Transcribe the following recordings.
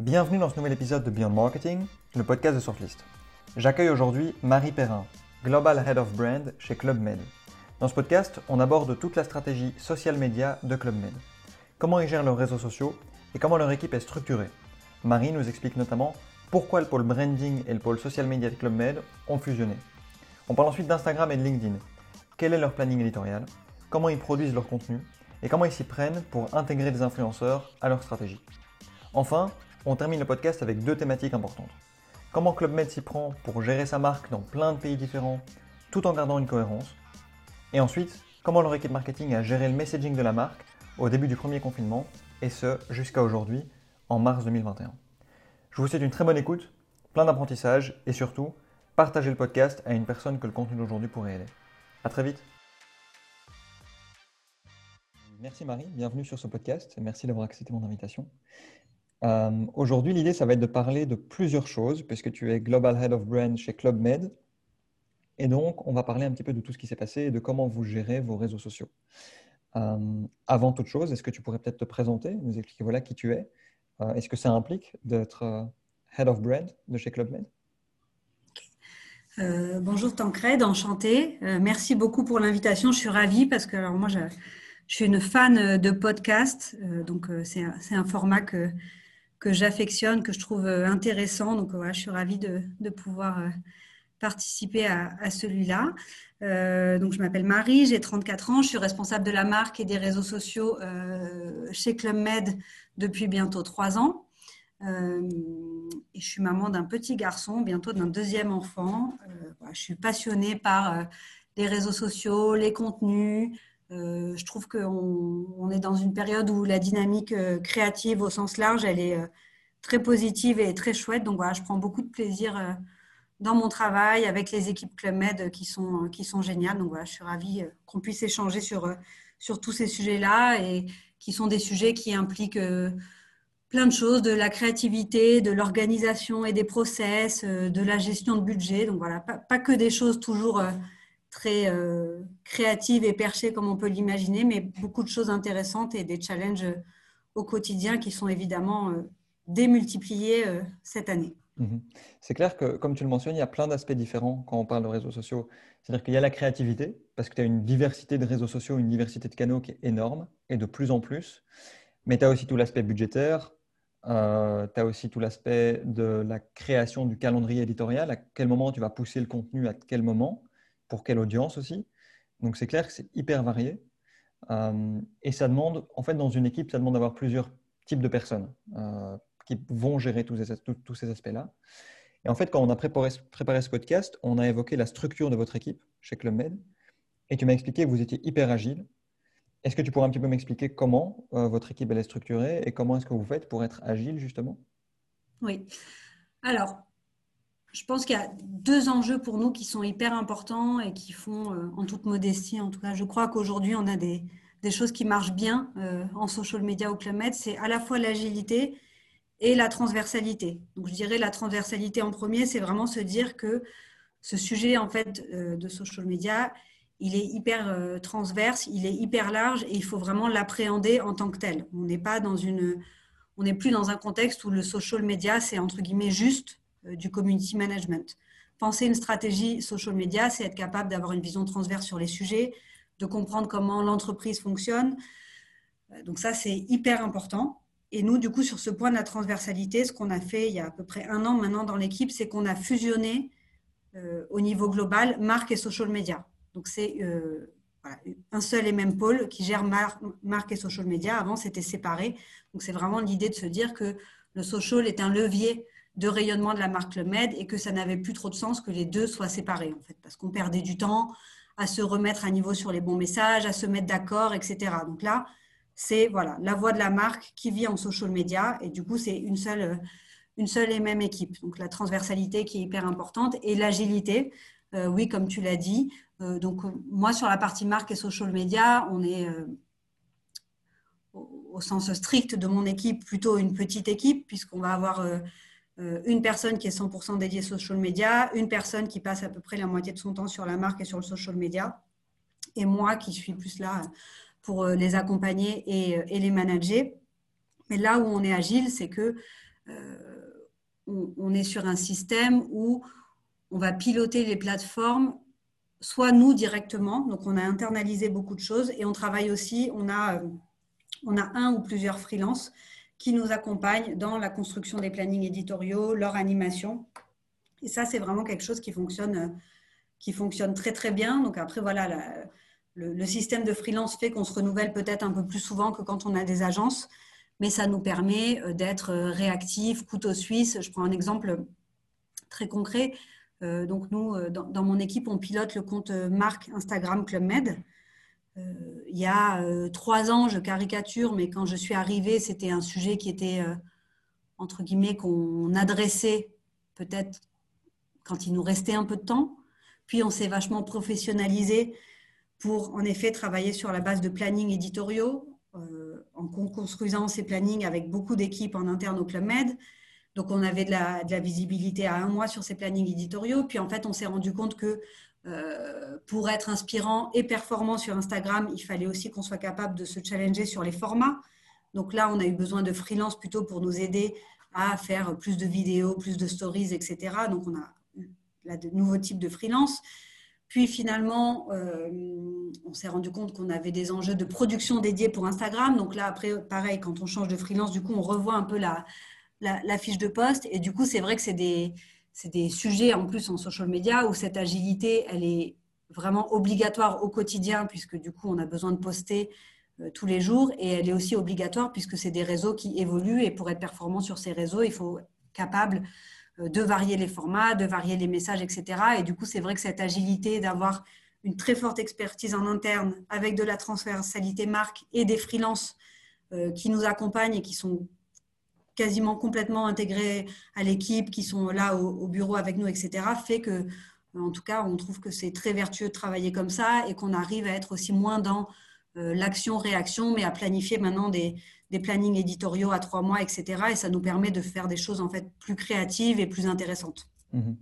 Bienvenue dans ce nouvel épisode de Beyond Marketing, le podcast de Sortlist. J'accueille aujourd'hui Marie Perrin, Global Head of Brand chez Club Med. Dans ce podcast, on aborde toute la stratégie social media de Club Med. Comment ils gèrent leurs réseaux sociaux et comment leur équipe est structurée. Marie nous explique notamment pourquoi le pôle branding et le pôle social media de Club Med ont fusionné. On parle ensuite d'Instagram et de LinkedIn. Quel est leur planning éditorial? Comment ils produisent leur contenu? Et comment ils s'y prennent pour intégrer des influenceurs à leur stratégie? Enfin, on termine le podcast avec deux thématiques importantes. Comment Club Med s'y prend pour gérer sa marque dans plein de pays différents tout en gardant une cohérence. Et ensuite, comment leur équipe marketing a géré le messaging de la marque au début du premier confinement et ce jusqu'à aujourd'hui, en mars 2021. Je vous souhaite une très bonne écoute, plein d'apprentissage et surtout, partagez le podcast à une personne que le contenu d'aujourd'hui pourrait aider. A très vite. Merci Marie, bienvenue sur ce podcast. Merci d'avoir accepté mon invitation. Euh, aujourd'hui, l'idée, ça va être de parler de plusieurs choses, puisque tu es Global Head of Brand chez Club Med. Et donc, on va parler un petit peu de tout ce qui s'est passé et de comment vous gérez vos réseaux sociaux. Euh, avant toute chose, est-ce que tu pourrais peut-être te présenter, nous expliquer voilà qui tu es? Euh, Est-ce que ça implique d'être Head of Brand de chez Club Med bonjour Tancred, enchantée. merci beaucoup pour l'invitation. Je suis ravie parce que alors moi, je, suis une fan de podcast. donc, c'est un, format que, que j'affectionne, que je trouve intéressant. Donc, voilà, je suis ravie de, pouvoir participer à, celui-là. donc, je m'appelle Marie, j'ai 34 ans. Je suis responsable de la marque et des réseaux sociaux chez Club Med depuis bientôt trois ans. Euh, et je suis maman d'un petit garçon, bientôt d'un deuxième enfant. Euh, je suis passionnée par euh, les réseaux sociaux, les contenus. Je trouve qu'on on est dans une période où la dynamique créative au sens large, elle est très positive et très chouette. Donc voilà, je prends beaucoup de plaisir dans mon travail avec les équipes Club Med qui sont, qui sont géniales. Donc voilà, je suis ravie qu'on puisse échanger sur, sur tous ces sujets-là et qui sont des sujets qui impliquent plein de choses, de la créativité, de l'organisation et des process, euh, de la gestion de budget. Donc voilà, pas, que des choses toujours euh, très euh, créatives et perchées comme on peut l'imaginer, mais beaucoup de choses intéressantes et des challenges au quotidien qui sont évidemment démultipliés cette année. Mhm. C'est clair que, comme tu le mentionnes, il y a plein d'aspects différents quand on parle de réseaux sociaux. C'est-à-dire qu'il y a la créativité, parce que tu as une diversité de réseaux sociaux, une diversité de canaux qui est énorme et de plus en plus. Mais tu as aussi tout l'aspect budgétaire, euh, tu as aussi tout l'aspect de la création du calendrier éditorial, à quel moment tu vas pousser le contenu, à quel moment, pour quelle audience aussi. Donc c'est clair que c'est hyper varié. Euh, et ça demande, en fait, dans une équipe, ça demande d'avoir plusieurs types de personnes euh, qui vont gérer tous ces, aspects-là. Et en fait, quand on a préparé, ce podcast, on a évoqué la structure de votre équipe chez Club Med. Et tu m'as expliqué que vous étiez hyper agile, est-ce que tu pourrais un petit peu m'expliquer comment euh, votre équipe est structurée et comment est-ce que vous faites pour être agile justement? Oui. Alors, je pense qu'il y a deux enjeux pour nous qui sont hyper importants et qui font, euh, en toute modestie, en tout cas, je crois qu'aujourd'hui, on a des, choses qui marchent bien euh, en social media au Club C'est à la fois l'agilité et la transversalité. Donc, je dirais la transversalité en premier, c'est vraiment se dire que ce sujet en fait de social media, il est hyper euh, transverse, il est hyper large et il faut vraiment l'appréhender en tant que tel. On n'est pas dans une, on n'est plus dans un contexte où le social media c'est entre guillemets juste euh, du community management. Penser une stratégie social media, c'est être capable d'avoir une vision transverse sur les sujets, de comprendre comment l'entreprise fonctionne. Euh, donc ça c'est hyper important. Et nous, du coup, sur ce point de la transversalité, ce qu'on a fait il y a à peu près un an maintenant dans l'équipe, c'est qu'on a fusionné au niveau global marque et social media. Donc, c'est euh, un seul et même pôle qui gère marque et social media. Avant, c'était séparé. Donc, c'est vraiment l'idée de se dire que le social est un levier de rayonnement de la marque Le Med et que ça n'avait plus trop de sens que les deux soient séparés, en fait, parce qu'on perdait du temps à se remettre à niveau sur les bons messages, à se mettre d'accord, etc. Donc là, c'est voilà, la voix de la marque qui vit en social media et du coup, c'est une seule, une seule et même équipe. Donc la transversalité qui est hyper importante et l'agilité. Euh, oui, comme tu l'as dit, euh, donc, moi, sur la partie marque et social media, on est euh, au sens strict de mon équipe plutôt une petite équipe, puisqu'on va avoir euh, une personne qui est 100% dédiée social media, une personne qui passe à peu près la moitié de son temps sur la marque et sur le social media, et moi qui suis plus là pour les accompagner et, les manager. Mais là où on est agile, c'est que on, est sur un système où on va piloter les plateformes, soit nous directement, donc on a internalisé beaucoup de choses, et on travaille aussi, on a, on a un ou plusieurs freelances qui nous accompagnent dans la construction des plannings éditoriaux, leur animation. Et ça, c'est vraiment quelque chose qui fonctionne, qui fonctionne très très bien. Donc après, voilà, le, système de freelance fait qu'on se renouvelle peut-être un peu plus souvent que quand on a des agences mais ça nous permet euh, d'être euh, réactifs, couteau suisse. Je prends un exemple très concret. Euh, donc nous, dans, mon équipe, on pilote le compte marque Instagram Club Med. Il y a trois ans, je caricature, mais quand je suis arrivée, c'était un sujet qui était, entre guillemets, qu'on adressait peut-être quand il nous restait un peu de temps. Puis on s'est vachement professionnalisé pour, en effet, travailler sur la base de planning éditoriaux, euh, en construisant ces plannings avec beaucoup d'équipes en interne au Club Med. Donc, on avait de la, visibilité à un mois sur ces plannings éditoriaux. Puis, en fait, on s'est rendu compte que euh, pour être inspirant et performant sur Instagram, il fallait aussi qu'on soit capable de se challenger sur les formats. Donc là, on a eu besoin de freelance plutôt pour nous aider à faire plus de vidéos, plus de stories, etc. Donc, on a là, de nouveaux types de freelance. Puis finalement, euh, on s'est rendu compte qu'on avait des enjeux de production dédiés pour Instagram. Donc là, après, pareil, quand on change de freelance, du coup, on revoit un peu la, la, fiche de poste. Et du coup, c'est vrai que c'est des, des, sujets en plus en social media où cette agilité, elle est vraiment obligatoire au quotidien, puisque du coup, on a besoin de poster euh, tous les jours. Et elle est aussi obligatoire puisque c'est des réseaux qui évoluent. Et pour être performant sur ces réseaux, il faut être capable euh, de varier les formats, de varier les messages, etc. Et du coup, c'est vrai que cette agilité d'avoir une très forte expertise en interne avec de la transversalité marque et des freelances euh, qui nous accompagnent et qui sont quasiment complètement intégrés à l'équipe, qui sont là au, bureau avec nous, etc., fait que, en tout cas, on trouve que c'est très vertueux de travailler comme ça et qu'on arrive à être aussi moins dans euh, l'action-réaction, mais à planifier maintenant des, des plannings éditoriaux à trois mois, etc. Et ça nous permet de faire des choses en fait plus créatives et plus intéressantes. Mhm.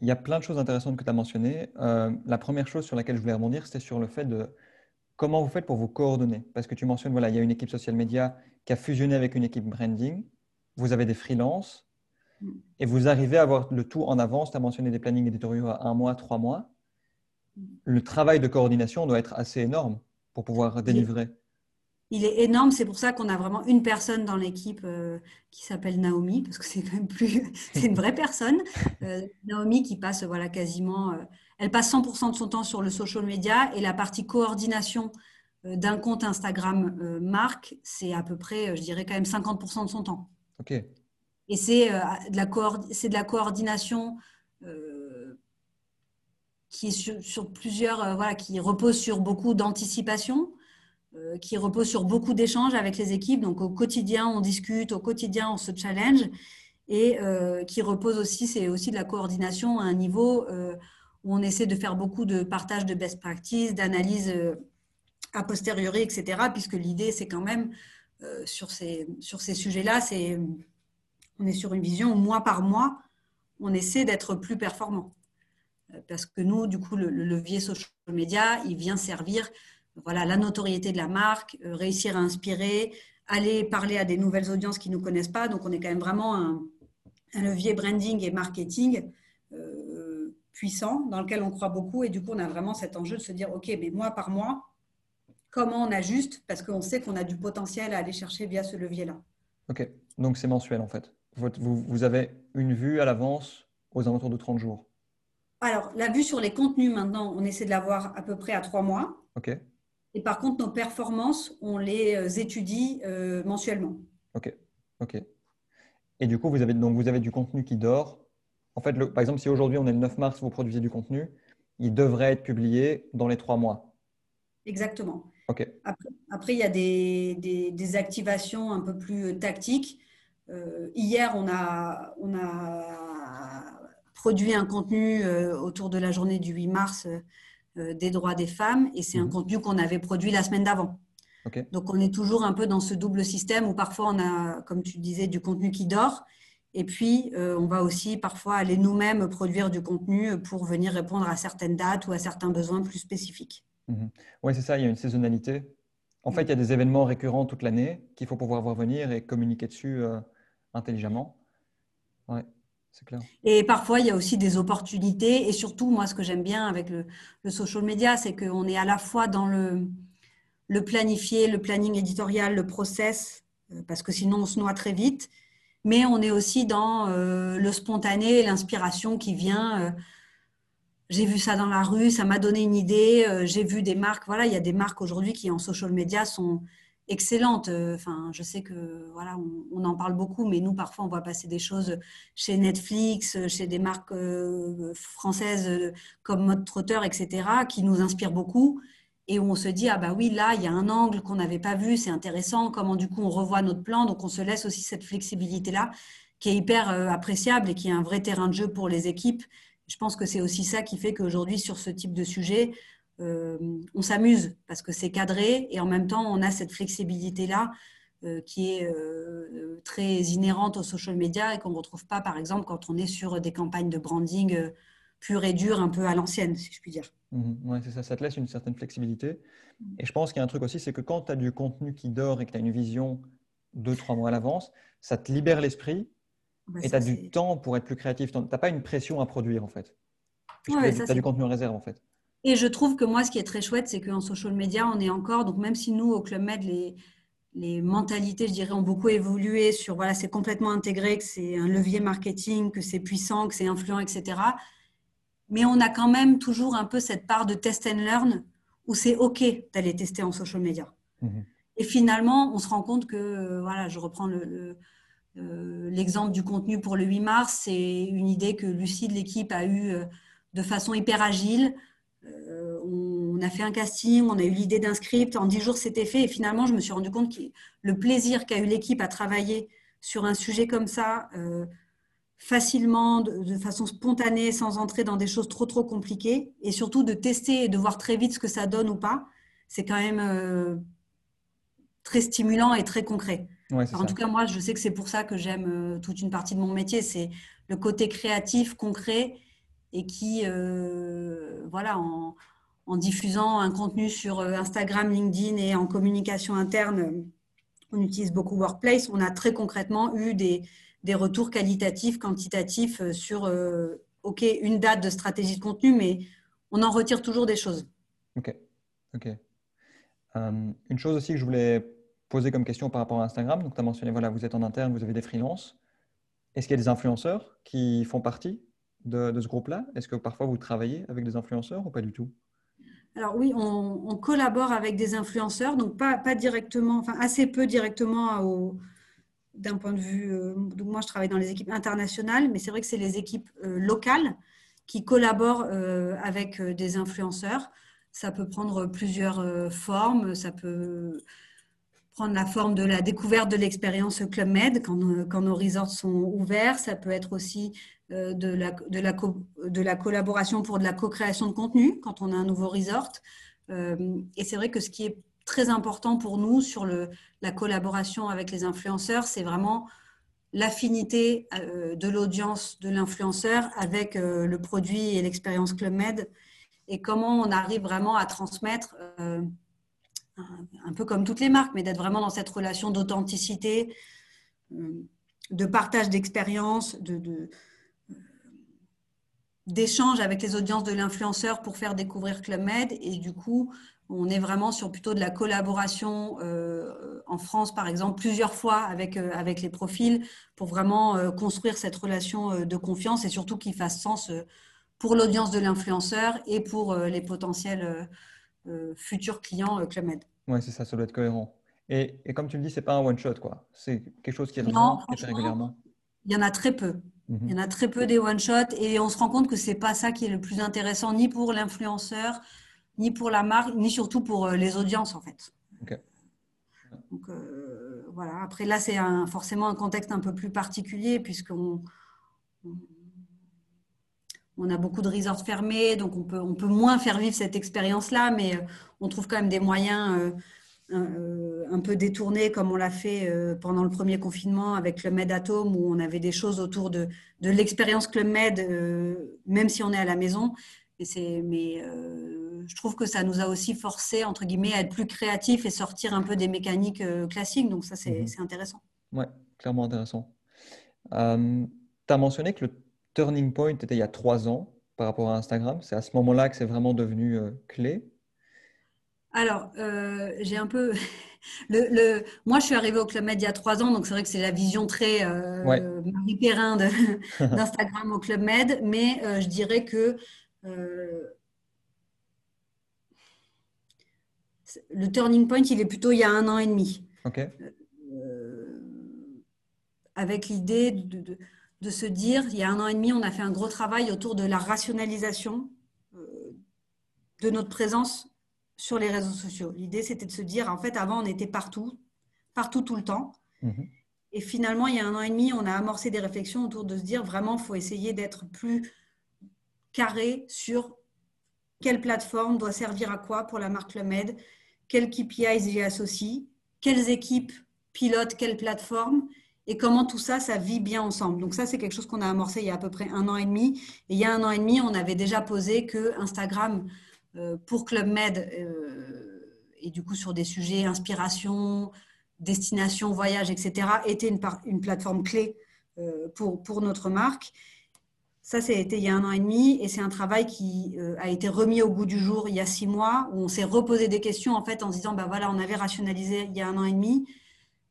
Il y a plein de choses intéressantes que tu as mentionnées. Euh, la première chose sur laquelle je voulais rebondir, c'était sur le fait de comment vous faites pour vous coordonner. Parce que tu mentionnes, voilà, il y a une équipe social media qui a fusionné avec une équipe branding. Vous avez des freelances mm. et vous arrivez à avoir le tout en avance. Tu as mentionné des plannings éditoriaux à un mois, trois mois. Mm. Le travail de coordination doit être assez énorme pour pouvoir délivrer il est énorme. C'est pour ça qu'on a vraiment une personne dans l'équipe euh, qui s'appelle Naomi, parce que c'est quand même plus, c'est une vraie personne. Euh, Naomi qui passe voilà quasiment, euh, elle passe 100% de son temps sur le social media et la partie coordination d'un compte Instagram marque, c'est à peu près, je dirais quand même 50% de son temps. Ok. Et c'est de la c'est de la coordination qui est sur, plusieurs, voilà, qui repose sur beaucoup d'anticipation euh, qui repose sur beaucoup d'échanges avec les équipes. Donc au quotidien, on discute, au quotidien, on se challenge et euh, qui repose aussi, c'est aussi de la coordination à un niveau euh, où on essaie de faire beaucoup de partage de best practices, d'analyse a posteriori, etc. Puisque l'idée, c'est quand même sur ces, sur ces sujets-là, c'est on est sur une vision où mois par mois, on essaie d'être plus performant. Parce que nous, du coup, le, le levier social media, il vient servir voilà, la notoriété de la marque, euh, réussir à inspirer, aller parler à des nouvelles audiences qui ne nous connaissent pas. Donc, on est quand même vraiment un, levier branding et marketing euh, puissant dans lequel on croit beaucoup. Et du coup, on a vraiment cet enjeu de se dire, OK, mais mois par mois, comment on ajuste Parce qu'on sait qu'on a du potentiel à aller chercher via ce levier-là. OK, donc c'est mensuel en fait. Vous, vous avez une vue à l'avance aux alentours de 30 jours alors, la vue sur les contenus, maintenant, on essaie de l'avoir à peu près à trois mois. OK. Et par contre, nos performances, on les euh, étudie euh, mensuellement. OK. OK. Et du coup, vous avez, donc vous avez du contenu qui dort. En fait, le, par exemple, si aujourd'hui on est le 9 mars, vous produisez du contenu, il devrait être publié dans les trois mois. Exactement. Après, il y a des, des, activations un peu plus euh, tactiques. hier, on a, on a produit un contenu autour de la journée du 8 mars euh, des droits des femmes et c'est un mhm. contenu qu'on avait produit la semaine d'avant. Donc on est toujours un peu dans ce double système où parfois on a, comme tu disais, du contenu qui dort et puis euh, on va aussi parfois aller nous-mêmes produire du contenu pour venir répondre à certaines dates ou à certains besoins plus spécifiques. Mhm. Oui, c'est ça, il y a une saisonnalité. En fait, il y a des événements récurrents toute l'année qu'il faut pouvoir voir venir et communiquer dessus euh, intelligemment. Ouais, c'est clair. Et parfois, il y a aussi des opportunités. Et surtout, moi, ce que j'aime bien avec le, le social media, c'est qu'on est à la fois dans le, le planifier, le planning éditorial, le process, euh, parce que sinon on se noie très vite. Mais on est aussi dans euh, le spontané, l'inspiration qui vient. Euh, j'ai vu ça dans la rue, ça m'a donné une idée. j'ai vu des marques. Voilà, il y a des marques aujourd'hui qui en social media sont excellentes. Enfin, je sais que voilà, on, en parle beaucoup, mais nous parfois on voit passer des choses chez Netflix, chez des marques françaises comme Mode Trotteur, etc., qui nous inspirent beaucoup et où on se dit ah bah oui là il y a un angle qu'on n'avait pas vu c'est intéressant comment du coup on revoit notre plan donc on se laisse aussi cette flexibilité là qui est hyper euh, appréciable et qui est un vrai terrain de jeu pour les équipes je pense que c'est aussi ça qui fait qu'aujourd'hui sur ce type de sujet euh, on s'amuse parce que c'est cadré et en même temps on a cette flexibilité là euh, qui est très inhérente aux social media et qu'on ne retrouve pas par exemple quand on est sur des campagnes de branding pure et dure, un peu à l'ancienne, si je puis dire. Mhm. oui, c'est ça, ça te laisse une certaine flexibilité. Et je pense qu'il y a un truc aussi, c'est que quand tu as du contenu qui dort et que tu as une vision deux, trois mois à l'avance, ça te libère l'esprit bah, et tu as du temps pour être plus créatif. Tu n'as pas une pression à produire, en fait. tu as du contenu en réserve, en fait. Et je trouve que moi, ce qui est très chouette, c'est qu'en social media, on est encore, donc même si nous, au Club Med, les, les mentalités, je dirais, ont beaucoup évolué sur, voilà, c'est complètement intégré, que c'est un levier marketing, que c'est puissant, que c'est influent, etc mais on a quand même toujours un peu cette part de test and learn où c'est OK d'aller tester en social media. Mhm. Et finalement, on se rend compte que, euh, voilà, je reprends euh, l'exemple du contenu pour le 8 mars, c'est une idée que Lucie de l'équipe a eue euh, de façon hyper agile. on a fait un casting, on a eu l'idée d'un script, en 10 jours c'était fait, et finalement, je me suis rendu compte que le plaisir qu'a eu l'équipe à travailler sur un sujet comme ça, facilement, de, façon spontanée, sans entrer dans des choses trop trop compliquées, et surtout de tester et de voir très vite ce que ça donne ou pas, c'est quand même euh, très stimulant et très concret. En tout cas, moi, je sais que c'est pour ça que j'aime euh, toute une partie de mon métier, c'est le côté créatif, concret, et qui, euh, voilà, en, en, diffusant un contenu sur Instagram, LinkedIn et en communication interne, on utilise beaucoup Workplace, on a très concrètement eu des, des retours qualitatifs, quantitatifs euh, sur, euh, OK, une date de stratégie de contenu, mais on en retire toujours des choses. OK. OK. Euh, une chose aussi que je voulais poser comme question par rapport à Instagram, donc tu as mentionné, voilà, vous êtes en interne, vous avez des freelances. Est-ce qu'il y a des influenceurs qui font partie de, ce groupe-là? Est-ce que parfois vous travaillez avec des influenceurs ou pas du tout? Alors oui, on, collabore avec des influenceurs, donc pas, directement, enfin assez peu directement d'un point de vue. Euh, donc moi, je travaille dans les équipes internationales, mais c'est vrai que c'est les équipes euh, locales qui collaborent euh, avec des influenceurs. Ça peut prendre plusieurs formes. Ça peut prendre la forme de la découverte de l'expérience Club Med quand, quand, nos resorts sont ouverts. Ça peut être aussi de, la, de, la collaboration pour de la co-création de contenu quand on a un nouveau resort. et c'est vrai que ce qui est très important pour nous sur la collaboration avec les influenceurs, c'est vraiment l'affinité euh, de l'audience de l'influenceur avec euh, le produit et l'expérience Club Med et comment on arrive vraiment à transmettre, euh, un peu comme toutes les marques, mais d'être vraiment dans cette relation d'authenticité, de partage d'expérience, de, d'échange avec les audiences de l'influenceur pour faire découvrir Club Med. Et du coup on est vraiment sur plutôt de la collaboration euh, en France, par exemple, plusieurs fois avec, euh, avec les profils pour vraiment euh, construire cette relation de confiance et surtout qu'il fasse sens pour l'audience de l'influenceur et pour les potentiels futurs clients Club Med. Oui, c'est ça, ça doit être cohérent. Et, comme tu le dis, c'est pas un one-shot, quoi. C'est quelque chose qui est régulièrement. Il y en a très peu. Mhm. Il y en a très peu des one-shots et on se rend compte que c'est pas ça qui est le plus intéressant ni pour l'influenceur, ni pour la marque, ni surtout pour euh, les audiences en fait. Donc euh, voilà. Après là, c'est forcément un contexte un peu plus particulier puisqu'on on, a beaucoup de resorts fermés, donc on peut, on peut moins faire vivre cette expérience-là, mais euh, on trouve quand même des moyens un, peu détournés, comme on l'a fait pendant le premier confinement avec le Med Atom, où on avait des choses autour de, de l'expérience Club Med, même si on est à la maison. Et mais je trouve que ça nous a aussi forcé, entre guillemets, à être plus créatifs et sortir un peu des mécaniques euh, classiques. Donc ça, c'est mhm. intéressant. Oui, clairement intéressant. Euh, tu as mentionné que le turning point était il y a trois ans par rapport à Instagram. C'est à ce moment-là que c'est vraiment devenu euh, clé. Alors, euh, j'ai un peu. Le, Moi, je suis arrivée au Club Med il y a trois ans, donc c'est vrai que c'est la vision très euh, Marie Perrin d'Instagram au Club Med, mais je dirais que le turning point, il est plutôt il y a un an et demi. avec l'idée de, de se dire, il y a un an et demi, on a fait un gros travail autour de la rationalisation euh, de notre présence sur les réseaux sociaux. L'idée, c'était de se dire, en fait, avant, on était partout, partout tout le temps. Mhm. Et finalement, il y a un an et demi, on a amorcé des réflexions autour de se dire, vraiment, il faut essayer d'être plus carré sur quelle plateforme doit servir à quoi pour la marque Med, quels KPIs y associent, quelles équipes pilotent quelle plateforme et comment tout ça, ça vit bien ensemble. Donc ça, c'est quelque chose qu'on a amorcé il y a à peu près un an et demi. Et il y a un an et demi, on avait déjà posé que Instagram euh, pour Club Med euh, et du coup sur des sujets inspiration, destination, voyage, etc., était une, plateforme clé euh, pour, notre marque. Ça, c'était il y a un an et demi et c'est un travail qui a été remis au goût du jour il y a six mois où on s'est reposé des questions en fait en se disant, bah voilà, on avait rationalisé il y a un an et demi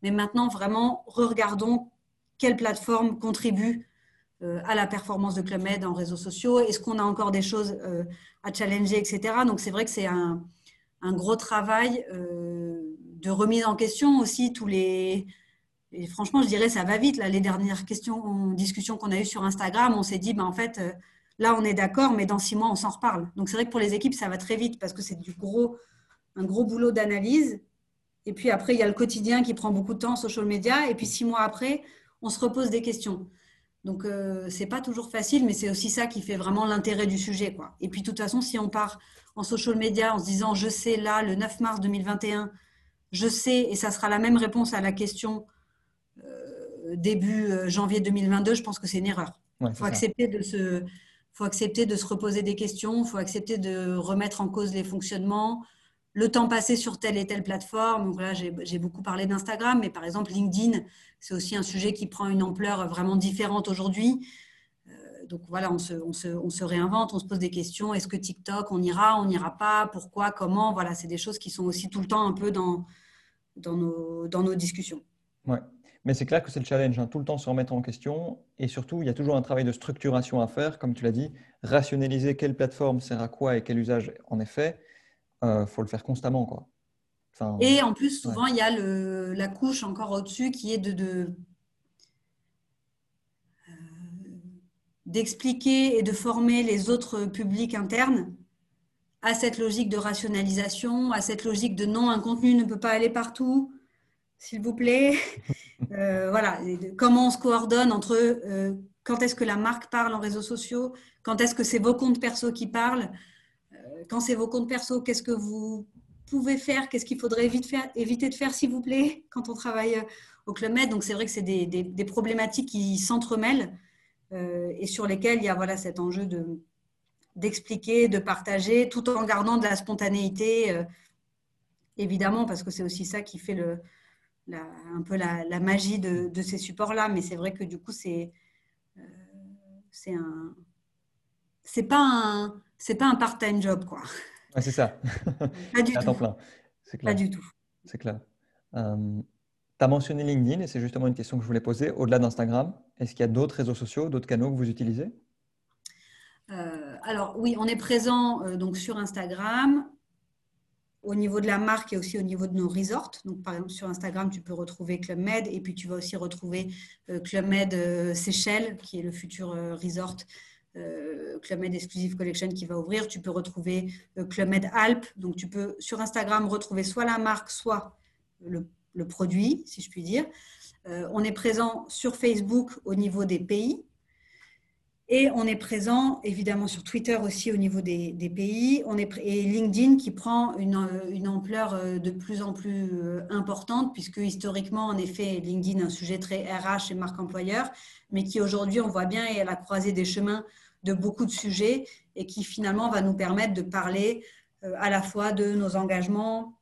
mais maintenant, vraiment, regardons quelle plateforme contribue euh, à la performance de Club en réseaux sociaux. Est-ce qu'on a encore des choses euh, à challenger, etc. Donc, c'est vrai que c'est un, gros travail euh, de remise en question aussi. Tous les, et franchement, je dirais, ça va vite. Là, les dernières questions, discussions qu'on a eues sur Instagram, on s'est dit, ben, en fait, là, on est d'accord, mais dans six mois, on s'en reparle. Donc, c'est vrai que pour les équipes, ça va très vite parce que c'est du gros, un gros boulot d'analyse. Et puis après, il y a le quotidien qui prend beaucoup de temps social media. Et puis six mois après, on se repose des questions. Donc, euh, ce n'est pas toujours facile, mais c'est aussi ça qui fait vraiment l'intérêt du sujet. Quoi. Et puis, de toute façon, si on part en social media en se disant, je sais, là, le 9 mars 2021, je sais, et ça sera la même réponse à la question euh, début euh, janvier 2022, je pense que c'est une erreur. Il faut, accepter de se, faut accepter de se reposer des questions, il faut accepter de remettre en cause les fonctionnements, le temps passé sur telle et telle plateforme. Donc j'ai beaucoup parlé d'Instagram, mais par exemple, LinkedIn, c'est aussi un sujet qui prend une ampleur vraiment différente aujourd'hui. Euh, donc voilà, on se, réinvente, on se pose des questions. Est-ce que TikTok, on ira, on n'ira pas? Pourquoi? Comment? Voilà, c'est des choses qui sont aussi tout le temps un peu dans, nos, discussions. Ouais. Mais c'est clair que c'est le challenge, hein, tout le temps se remettre en question. Et surtout, il y a toujours un travail de structuration à faire, comme tu l'as dit, rationaliser quelle plateforme sert à quoi et quel usage en effet euh, faut le faire constamment. Quoi. et en plus, souvent, il y a le, la couche encore au-dessus qui est de, de euh, d'expliquer et de former les autres publics internes à cette logique de rationalisation, à cette logique de non, un contenu ne peut pas aller partout, s'il vous plaît. Euh, voilà, comment on se coordonne entre quand est-ce que la marque parle en réseaux sociaux, quand est-ce que c'est vos comptes perso qui parlent, quand c'est vos comptes perso, qu'est-ce que vous pouvez faire Qu'est-ce qu'il faudrait éviter de faire, s'il vous plaît, quand on travaille euh, au Club Med Donc, c'est vrai que c'est des, problématiques qui s'entremêlent euh, et sur lesquelles il y a voilà, cet enjeu de, d'expliquer, de partager, tout en gardant de la spontanéité, euh, évidemment, parce que c'est aussi ça qui fait le, un peu la, magie de, ces supports-là. Mais c'est vrai que du coup, c'est, c'est un, c'est pas un, c'est pas un part-time job, quoi. c'est ça. Pas du tout. Plein. Pas du tout. C'est clair. Euh, tu as mentionné LinkedIn et c'est justement une question que je voulais poser. Au-delà d'Instagram, est-ce qu'il y a d'autres réseaux sociaux, d'autres canaux que vous utilisez? Euh, Alors oui, on est présent euh, donc sur Instagram, au niveau de la marque et aussi au niveau de nos resorts. Donc, par exemple, sur Instagram, tu peux retrouver Club Med et puis tu vas aussi retrouver Club Med Seychelles, qui est le futur resort euh, Club Med Exclusive Collection qui va ouvrir. Tu peux retrouver euh, Club Med Alpes. Donc, tu peux sur Instagram retrouver soit la marque, soit le, produit, si je puis dire. Euh, on est présent sur Facebook au niveau des pays. Et on est présent évidemment sur Twitter aussi au niveau des, pays. On est, et LinkedIn qui prend une, une, ampleur de plus en plus importante, puisque historiquement, en effet, LinkedIn est un sujet très RH et marque employeur, mais qui aujourd'hui, on voit bien, est à la croisée des chemins de beaucoup de sujets et qui finalement va nous permettre de parler euh, à la fois de nos engagements,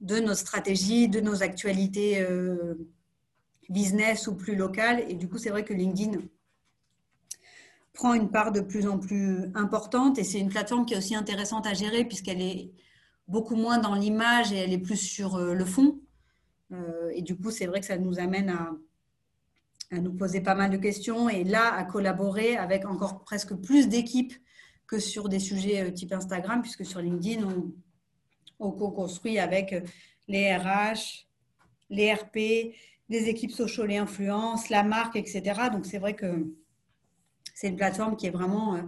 de nos stratégies, de nos actualités euh, business ou plus locales. Et du coup, c'est vrai que LinkedIn prend une part de plus en plus importante et c'est une plateforme qui est aussi intéressante à gérer puisqu'elle est beaucoup moins dans l'image et elle est plus sur euh, le fond. Et du coup, c'est vrai que ça nous amène à, à, nous poser pas mal de questions et là, à collaborer avec encore presque plus d'équipes que sur des sujets euh, type Instagram, puisque sur LinkedIn, on, on co-construit avec les RH, les RP, les équipes social et influence, la marque, etc. Donc, c'est vrai que c'est une plateforme qui est vraiment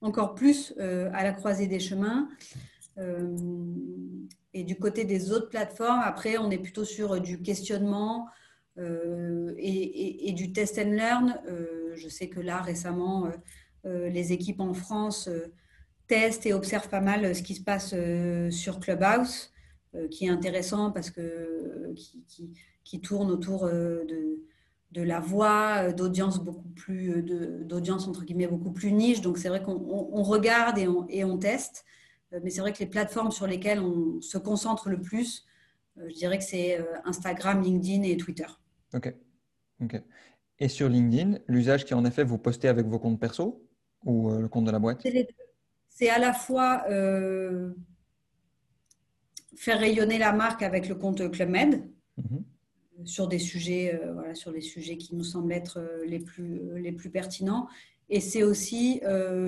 encore plus à la croisée des chemins. Euh, et du côté des autres plateformes, après, on est plutôt sur du questionnement euh, et, du test and learn. Euh, je sais que là, récemment, les équipes en France testent et observent pas mal ce qui se passe sur Clubhouse, qui est intéressant parce que qui, tourne autour de, la voix, d'audience beaucoup plus, d'audience entre guillemets beaucoup plus niche. Donc c'est vrai qu'on regarde et on, et on teste. Euh, mais c'est vrai que les plateformes sur lesquelles on se concentre le plus, euh, je dirais que c'est euh, Instagram, LinkedIn et Twitter. Ok. ok. Et sur LinkedIn, l'usage qui en effet vous postez avec vos comptes perso ou le compte de la boîte? C'est à la fois faire rayonner la marque avec le compte Club Med mhm. sur des sujets, voilà, sur les sujets qui nous semblent être les plus, les plus pertinents. Et c'est aussi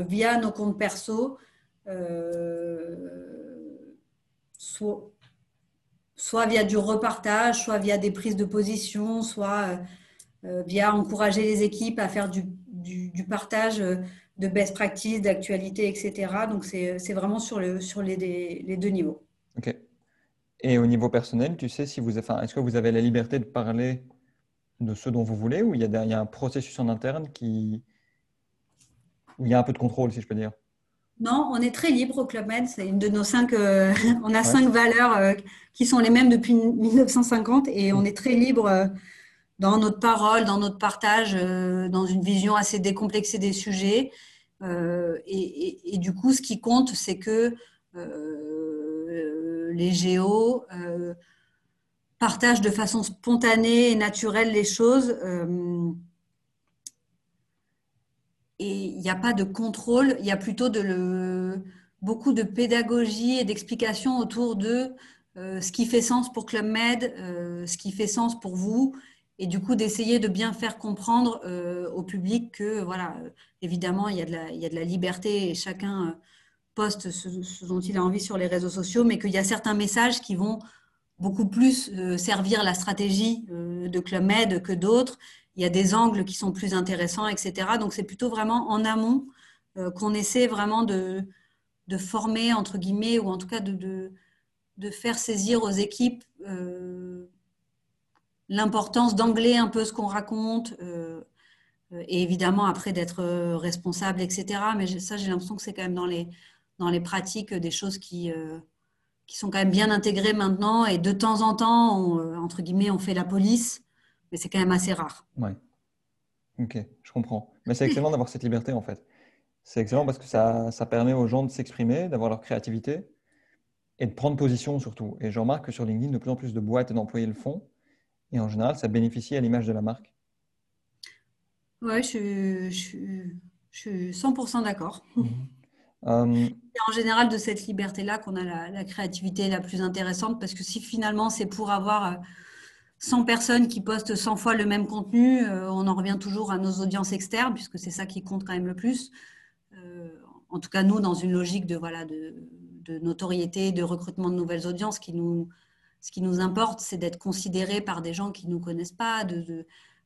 via nos comptes perso euh, soit, soit via du repartage, soit via des prises de position, soit euh, euh, via encourager les équipes à faire du, partage de best practices, d'actualités, etc. Donc, c'est vraiment sur, le, sur les, deux niveaux. OK. Et au niveau personnel, tu sais si vous, enfin, est-ce que vous avez la liberté de parler de ce dont vous voulez ou il y a, il un processus en interne qui, où il y a un peu de contrôle, si je peux dire? Non, on est très libre au Club Med. C'est une de nos cinq. Euh, on a cinq valeurs euh, qui sont les mêmes depuis 1950 et on est très libre euh, dans notre parole, dans notre partage, dans une vision assez décomplexée des sujets. Et, du coup, ce qui compte, c'est que les géos partagent de façon spontanée et naturelle les choses et il n'y a pas de contrôle, il y a plutôt de beaucoup de pédagogie et d'explication autour de euh, ce qui fait sens pour Club Med, euh, ce qui fait sens pour vous, et du coup d'essayer de bien faire comprendre euh, au public que, voilà, évidemment, il y, a de la, il y a de la liberté et chacun poste ce, dont il a envie sur les réseaux sociaux, mais qu'il y a certains messages qui vont beaucoup plus servir la stratégie de Club Med que d'autres il y a des angles qui sont plus intéressants, etc. Donc c'est plutôt vraiment en amont euh, qu'on essaie vraiment de, former, entre guillemets, ou en tout cas de, faire saisir aux équipes euh, l'importance d'angler un peu ce qu'on raconte. Euh, et évidemment, après d'être responsable, etc. Mais ça, j'ai l'impression que c'est quand même dans les, dans les pratiques des choses qui, qui sont quand même bien intégrées maintenant. Et de temps en temps, entre guillemets, on fait la police mais c'est quand même assez rare. Ouais. Ok, je comprends. Mais c'est excellent d'avoir cette liberté en fait. C'est excellent parce que ça, ça permet aux gens de s'exprimer, d'avoir leur créativité et de prendre position surtout. Et je remarque que sur LinkedIn, de plus en plus de boîtes et d'employés le font. Et en général, ça bénéficie à l'image de la marque. Ouais, je, je, je suis 100% d'accord. Mhm. Euh, c'est en général de cette liberté-là qu'on a la, la, créativité la plus intéressante parce que si finalement c'est pour avoir euh, 100 personnes qui postent 100 fois le même contenu, euh, on en revient toujours à nos audiences externes, puisque c'est ça qui compte quand même le plus. Euh, en tout cas, nous, dans une logique de, voilà, de, notoriété, de recrutement de nouvelles audiences, ce qui nous importe, c'est d'être considéré par des gens qui ne nous connaissent pas,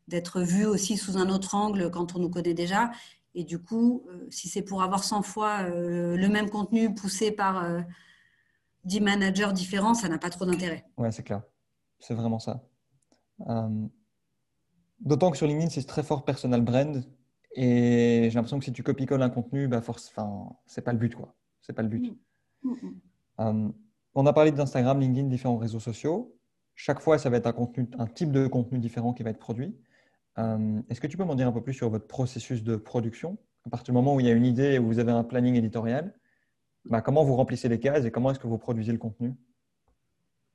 d'être vu aussi sous un autre angle quand on nous connaît déjà. Et du coup, euh, si c'est pour avoir 100 fois le même contenu poussé par 10 managers différents, ça n'a pas trop d'intérêt. Ouais, c'est clair. C'est vraiment ça. Euh, d'autant que sur LinkedIn, c'est très fort personal brand. Et j'ai l'impression que si tu copies-colles un contenu, bah force, c'est pas le but. quoi. C'est pas le but. Mm. Mm, mm. Euh, on a parlé d'Instagram, LinkedIn, différents réseaux sociaux. Chaque fois, ça va être un, contenu, un type de contenu différent qui va être produit. Euh, est-ce que tu peux m'en dire un peu plus sur votre processus de production? À partir du moment où il y a une idée et où vous avez un planning éditorial, bah, comment vous remplissez les cases et comment est-ce que vous produisez le contenu?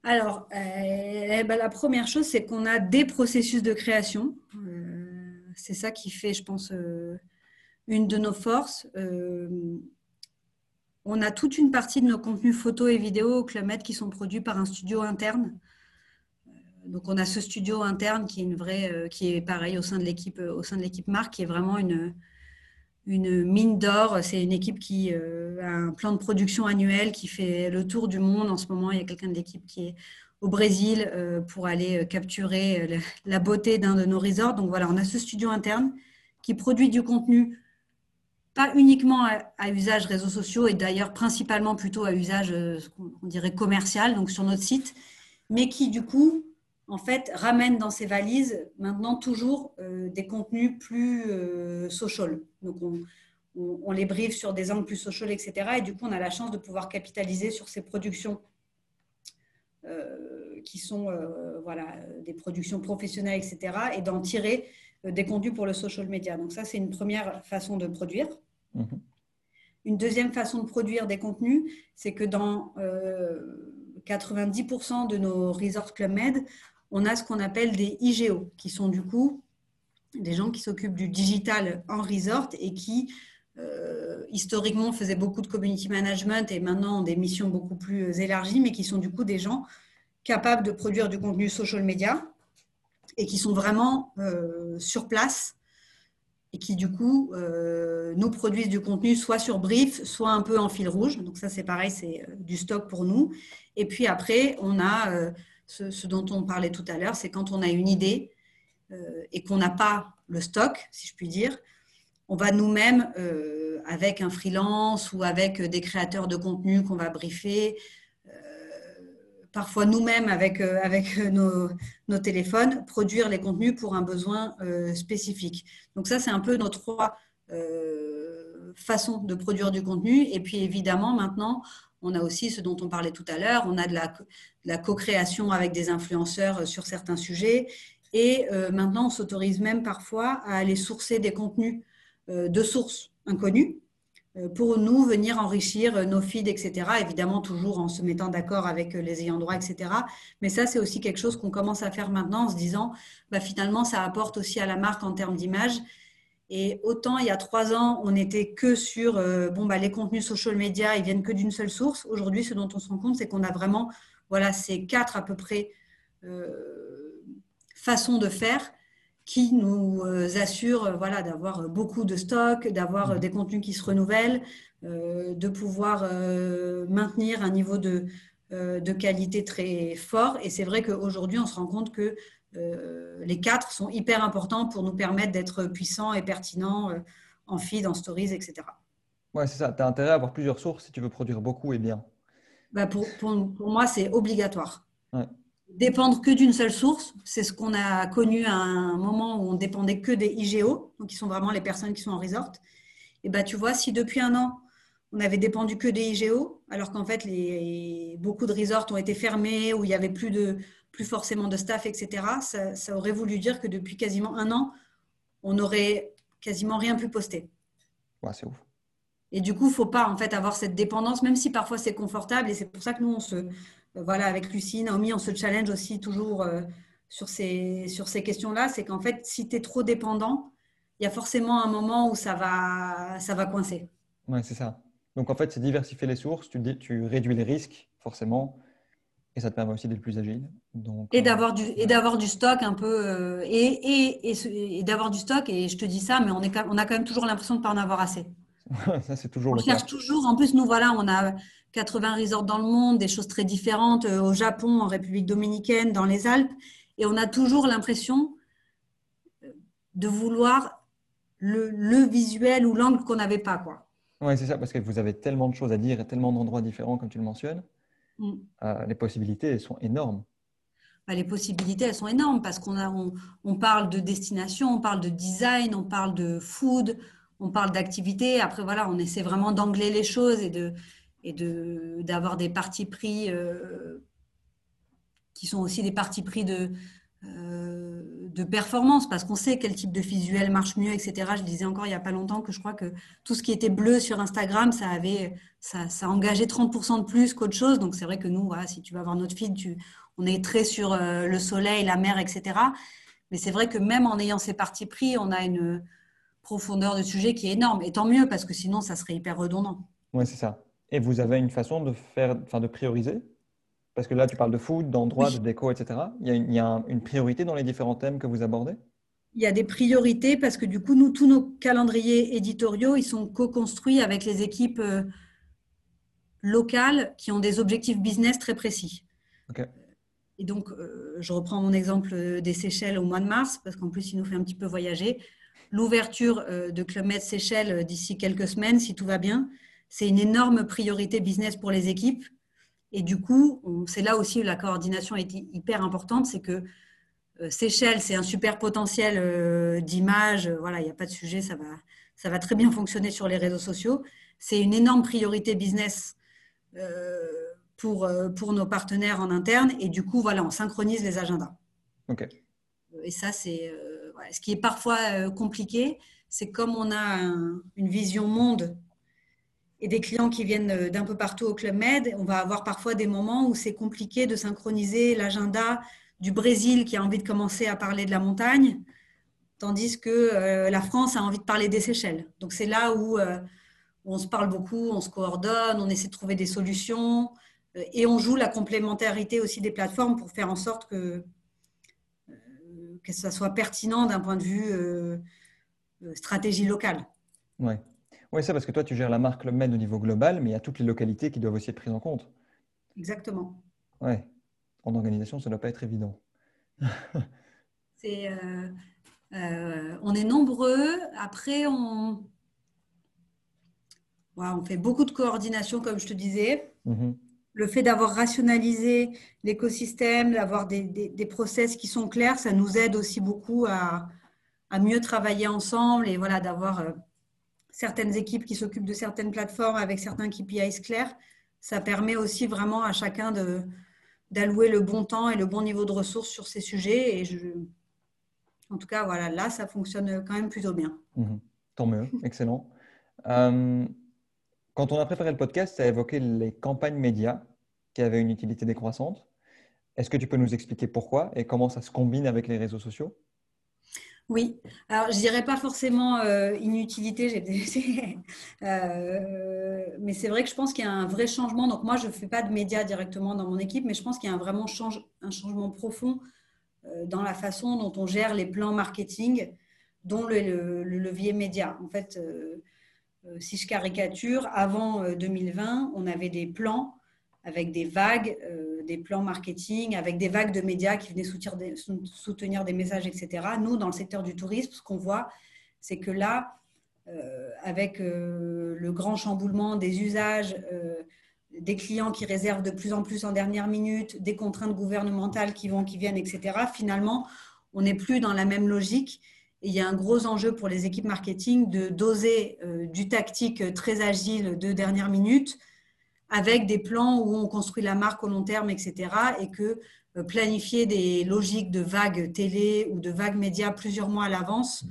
Alors, euh, ben, la première chose, c'est qu'on a des processus de création. Euh, c'est ça qui fait, je pense, euh, une de nos forces. on a toute une partie de nos contenus photos et vidéos au Club Med qui sont produits par un studio interne donc on a ce studio interne qui est une vraie, qui est pareil au sein de l'équipe, au sein de l'équipe marque, qui est vraiment une, une mine d'or. C'est une équipe qui euh, a un plan de production annuel qui fait le tour du monde. En ce moment, il y a quelqu'un de l'équipe qui est au Brésil pour aller capturer la beauté d'un de nos resorts. Donc voilà, on a ce studio interne qui produit du contenu pas uniquement à, usage réseaux sociaux et d'ailleurs principalement plutôt à usage, on dirait commercial, donc sur notre site, mais qui du coup en fait, ramène dans ses valises maintenant toujours euh, des contenus plus euh, social. Donc, on, les brive sur des angles plus social, etc. Et du coup, on a la chance de pouvoir capitaliser sur ces productions euh, qui sont voilà, des productions professionnelles, etc. Et d'en tirer des contenus pour le social media. Donc, ça, c'est une première façon de produire. Mm-hmm. Une deuxième façon de produire des contenus, c'est que dans 90% de nos Resort Club Med, on a ce qu'on appelle des IGO, qui sont du coup des gens qui s'occupent du digital en resort et qui euh, historiquement faisaient beaucoup de community management et maintenant ont des missions beaucoup plus élargies, mais qui sont du coup des gens capables de produire du contenu social media et qui sont vraiment euh, sur place et qui du coup euh, nous produisent du contenu soit sur brief, soit un peu en fil rouge. Donc ça c'est pareil, c'est du stock pour nous. Et puis après, on a ce, dont on parlait tout à l'heure, c'est quand on a une idée euh, et qu'on n'a pas le stock, si je puis dire, on va nous-mêmes, euh, avec un freelance ou avec des créateurs de contenu qu'on va briefer, euh, parfois nous-mêmes avec, avec nos, nos, téléphones, produire les contenus pour un besoin spécifique. Donc ça, c'est un peu nos trois façons de produire du contenu. Et puis évidemment, maintenant, on a aussi ce dont on parlait tout à l'heure, on a de la, co-création avec des influenceurs euh, sur certains sujets. Et euh, maintenant, on s'autorise même parfois à aller sourcer des contenus euh, de sources inconnues pour nous venir enrichir nos feeds, etc. Évidemment, toujours en se mettant d'accord avec les ayants droit, etc. Mais ça, c'est aussi quelque chose qu'on commence à faire maintenant en se disant, bah, finalement, ça apporte aussi à la marque en termes d'image. Et autant il y a trois ans, on n'était que sur euh, bon, bah, les contenus social media, ils viennent que d'une seule source. Aujourd'hui, ce dont on se rend compte, c'est qu'on a vraiment voilà, ces quatre à peu près euh, façons de faire qui nous euh, assurent voilà, d'avoir beaucoup de stock, d'avoir mmh. des contenus qui se renouvellent, de pouvoir maintenir un niveau de, de qualité très fort. Et c'est vrai qu'aujourd'hui, on se rend compte que les quatre sont hyper importants pour nous permettre d'être puissants et pertinents euh, en feed, en stories, etc. Ouais, c'est ça. Tu as intérêt à avoir plusieurs sources si tu veux produire beaucoup et bien. Bah pour, pour, moi, c'est obligatoire. Dépendre que d'une seule source, c'est ce qu'on a connu à un moment où on dépendait que des IGO, donc qui sont vraiment les personnes qui sont en resort. Et bah, tu vois, si depuis un an, on avait dépendu que des IGO, alors qu'en fait, les, beaucoup de resorts ont été fermés, où il n'y avait plus de, plus forcément de staff, etc., ça, aurait voulu dire que depuis quasiment un an, on n'aurait quasiment rien pu poster. Ouais, c'est ouf. Et du coup, il ne faut pas en fait avoir cette dépendance, même si parfois c'est confortable. Et c'est pour ça que nous, on se, euh, voilà, avec Lucie, Naomi, on se challenge aussi toujours euh, sur ces, sur ces questions-là. C'est qu'en fait, si tu es trop dépendant, il y a forcément un moment où ça va, ça va coincer. Oui, c'est ça. Donc en fait, c'est diversifier les sources, tu, tu réduis les risques, forcément, et ça te permet aussi d'être plus agile. Donc, et d'avoir du, et d'avoir du stock un peu. Euh, et, et, et, d'avoir du stock, et je te dis ça, mais on, est, on a quand même toujours l'impression de ne pas en avoir assez. ça, c'est toujours on le cherche toujours. En plus, nous, voilà, on a 80 resorts dans le monde, des choses très différentes euh, au Japon, en République dominicaine, dans les Alpes. Et on a toujours l'impression de vouloir le, le visuel ou l'angle qu'on n'avait pas. Quoi. Oui, c'est ça, parce que vous avez tellement de choses à dire et tellement d'endroits différents, comme tu le mentionnes. Mm. Euh, les possibilités elles sont énormes. Bah, les possibilités, elles sont énormes parce qu'on on, on, parle de destination, on parle de design, on parle de food, on parle d'activité. Après, voilà, on essaie vraiment d'angler les choses et de et d'avoir des partis pris euh, qui sont aussi des partis pris de, de performance parce qu'on sait quel type de visuel marche mieux, etc. Je disais encore il n'y a pas longtemps que je crois que tout ce qui était bleu sur Instagram, ça avait ça, engagé 30% de plus qu'autre chose. Donc c'est vrai que nous, voilà, si tu vas voir notre feed, tu, on est très sur euh, le soleil, la mer, etc. Mais c'est vrai que même en ayant ces partis pris, on a une profondeur de sujet qui est énorme. Et tant mieux, parce que sinon, ça serait hyper redondant. Oui, c'est ça. Et vous avez une façon de faire, enfin, de prioriser? Parce que là, tu parles de food, d'endroits, de déco, etc. Il y a, une priorité dans les différents thèmes que vous abordez? Il y a des priorités parce que du coup, nous, tous nos calendriers éditoriaux, ils sont co-construits avec les équipes euh, locales qui ont des objectifs business très précis. Et donc, euh, je reprends mon exemple des Seychelles au mois de mars, parce qu'en plus, il nous fait un petit peu voyager. L'ouverture euh, de Club Med Seychelles d'ici quelques semaines, si tout va bien, c'est une énorme priorité business pour les équipes. Et du coup, c'est là aussi où la coordination est hyper importante, c'est que euh, Seychelles, c'est un super potentiel euh, d'image. Voilà, il n'y a pas de sujet, ça va, ça va très bien fonctionner sur les réseaux sociaux. C'est une énorme priorité business euh, pour, pour nos partenaires en interne. Et du coup, voilà, on synchronise les agendas. OK. Et ça, c'est ce qui est parfois compliqué. C'est comme on a une vision monde et des clients qui viennent d'un peu partout au Club Med, on va avoir parfois des moments où c'est compliqué de synchroniser l'agenda du Brésil qui a envie de commencer à parler de la montagne, tandis que euh, la France a envie de parler des Seychelles. Donc c'est là où, euh, on se parle beaucoup, on se coordonne, on essaie de trouver des solutions euh, et on joue la complémentarité aussi des plateformes pour faire en sorte que, que ça soit pertinent d'un point de vue stratégie locale. Oui, c'est parce que toi, tu gères la marque Le Med au niveau global, mais il y a toutes les localités qui doivent aussi être prises en compte. Exactement. Oui en organisation, ça ne doit pas être évident. c'est, euh, euh, on est nombreux. Après, on, on fait beaucoup de coordination, comme je te disais. Mm-hmm. Le fait d'avoir rationalisé l'écosystème, d'avoir des, des, process qui sont clairs, ça nous aide aussi beaucoup à, à mieux travailler ensemble et voilà, d'avoir euh, certaines équipes qui s'occupent de certaines plateformes avec certains KPIs clairs. Ça permet aussi vraiment à chacun d'allouer le bon temps et le bon niveau de ressources sur ces sujets. Et je, en tout cas, voilà, là, ça fonctionne quand même plutôt bien. Mhm. tant mieux, excellent. Euh, quand on a préparé le podcast, tu as évoqué les campagnes médias qui avaient une utilité décroissante. Est-ce que tu peux nous expliquer pourquoi et comment ça se combine avec les réseaux sociaux? Oui, alors je dirais pas forcément euh, inutilité, euh, mais c'est vrai que je pense qu'il y a un vrai changement. Donc moi, je ne fais pas de médias directement dans mon équipe, mais je pense qu'il y a vraiment un changement profond euh, dans la façon dont on gère les plans marketing, dont le, le levier média. En fait, si je caricature, avant 2020, on avait des plans avec des vagues, euh, des plans marketing, avec des vagues de médias qui venaient soutenir des, messages, etc. Nous, dans le secteur du tourisme, ce qu'on voit, c'est que là, euh, avec euh, le grand chamboulement des usages, des clients qui réservent de plus en plus en dernière minute, des contraintes gouvernementales qui vont, qui viennent, etc., finalement, on n'est plus dans la même logique. Il y a un gros enjeu pour les équipes marketing de doser du tactique très agile de dernière minute avec des plans où on construit la marque au long terme, etc. Et que euh, planifier des logiques de vagues télé ou de vagues médias plusieurs mois à l'avance,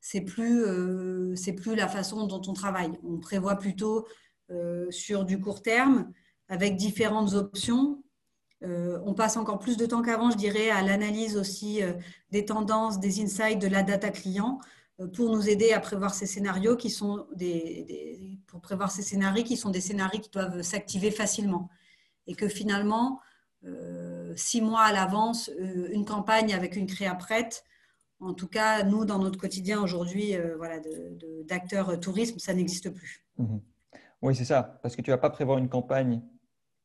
c'est plus, euh, plus la façon dont on travaille. On prévoit plutôt euh, sur du court terme avec différentes options. on passe encore plus de temps qu'avant, je dirais, à l'analyse aussi des tendances, des insights, de la data client pour nous aider à prévoir ces scénarios qui sont des, pour prévoir ces scénarios qui sont des scénarios qui doivent s'activer facilement. Et que finalement euh, six mois à l'avance euh, une campagne avec une créa prête en tout cas nous dans notre quotidien aujourd'hui voilà d'acteurs tourisme ça n'existe plus. Mhm. oui c'est ça. Parce que tu vas pas prévoir une campagne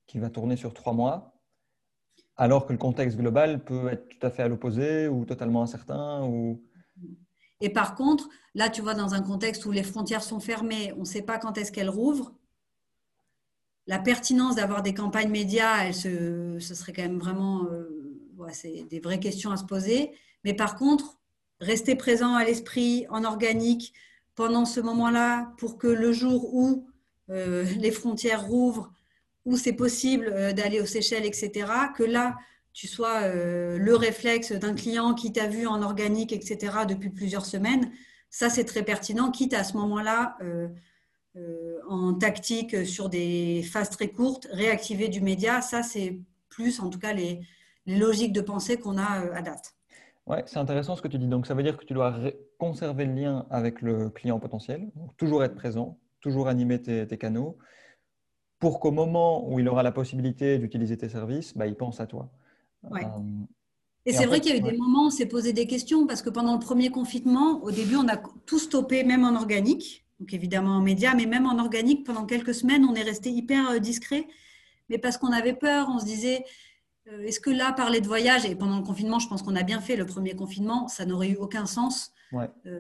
qui va tourner sur trois mois alors que le contexte global peut être tout à fait à l'opposé ou totalement incertain ou et par contre, là, tu vois, dans un contexte où les frontières sont fermées, on ne sait pas quand est-ce qu'elles rouvrent. La pertinence d'avoir des campagnes médias, elle ce serait quand même vraiment, euh, c'est des vraies questions à se poser. Mais par contre, rester présent à l'esprit, en organique, pendant ce moment-là, pour que le jour où euh, les frontières rouvrent, où c'est possible euh, d'aller aux Seychelles, etc., que là, tu sois euh, le réflexe d'un client qui t'a vu en organique, etc., depuis plusieurs semaines, ça c'est très pertinent, quitte à ce moment-là, euh, euh, en tactique sur des phases très courtes, réactiver du média, ça c'est plus en tout cas les, logiques de pensée qu'on a à date. Ouais, c'est intéressant ce que tu dis. Donc, ça veut dire que tu dois conserver le lien avec le client potentiel, toujours être présent, toujours animer tes, canaux, pour qu'au moment où il aura la possibilité d'utiliser tes services, bah, il pense à toi. Ouais. Euh, et, c'est vrai qu'il y a eu des moments où on s'est posé des questions parce que pendant le premier confinement, au début, on a tout stoppé, même en organique, donc évidemment en médias, mais même en organique, pendant quelques semaines, on est resté hyper euh, discret, mais parce qu'on avait peur, on se disait, euh, est-ce que là, parler de voyage, et pendant le confinement, je pense qu'on a bien fait le premier confinement, ça n'aurait eu aucun sens euh,